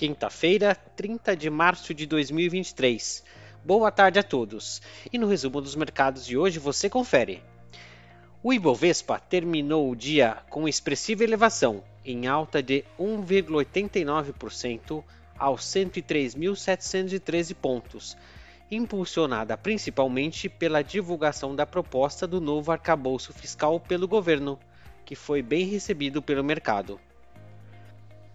quinta-feira, 30 de março de 2023. Boa tarde a todos. E no resumo dos mercados de hoje você confere. O Ibovespa terminou o dia com expressiva elevação, em alta de 1,89% aos 103.713 pontos, impulsionada principalmente pela divulgação da proposta do novo arcabouço fiscal pelo governo, que foi bem recebido pelo mercado.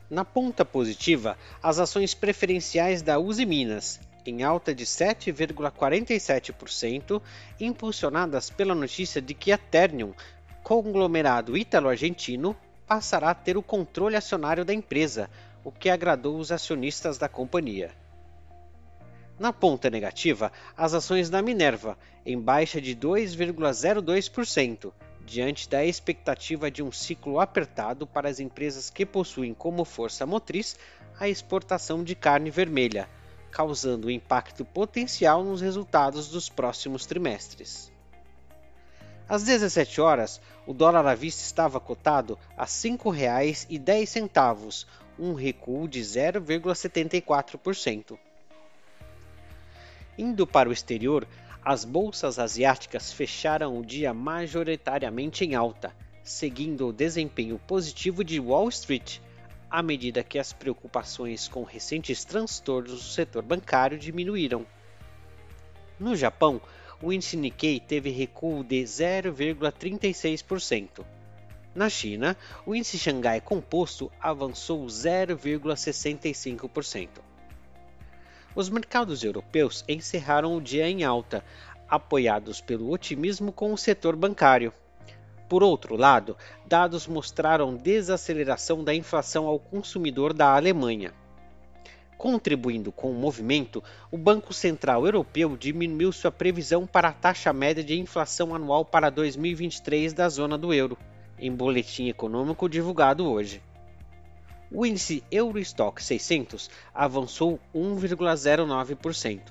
Na ponta positiva, as ações preferenciais da Uzi Minas, em alta de 7,47%, impulsionadas pela notícia de que a Ternium, conglomerado ítalo-argentino, passará a ter o controle acionário da empresa, o que agradou os acionistas da companhia. Na ponta negativa, as ações da Minerva, em baixa de 2,02%, diante da expectativa de um ciclo apertado para as empresas que possuem como força motriz a exportação de carne vermelha, causando impacto potencial nos resultados dos próximos trimestres. Às 17 horas, o dólar à vista estava cotado a R$ 5,10, um recuo de 0,74%. Indo para o exterior, as bolsas asiáticas fecharam o dia majoritariamente em alta, seguindo o desempenho positivo de Wall Street, à medida que as preocupações com recentes transtornos do setor bancário diminuíram. No Japão, o índice Nikkei teve recuo de 0,36%. Na China, o índice Xangai Composto avançou 0,65%. Os mercados europeus encerraram o dia em alta, apoiados pelo otimismo com o setor bancário. Por outro lado, dados mostraram desaceleração da inflação ao consumidor da Alemanha. Contribuindo com o movimento, o Banco Central Europeu diminuiu sua previsão para a taxa média de inflação anual para 2023 da zona do euro, em boletim econômico divulgado hoje o índice Eurostock 600 avançou 1,09%.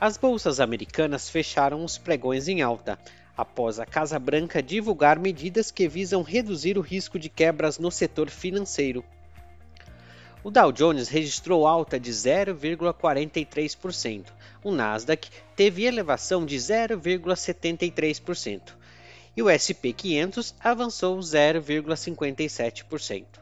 As bolsas americanas fecharam os pregões em alta, após a Casa Branca divulgar medidas que visam reduzir o risco de quebras no setor financeiro. O Dow Jones registrou alta de 0,43%, o Nasdaq teve elevação de 0,73% e o SP 500 avançou 0,57%.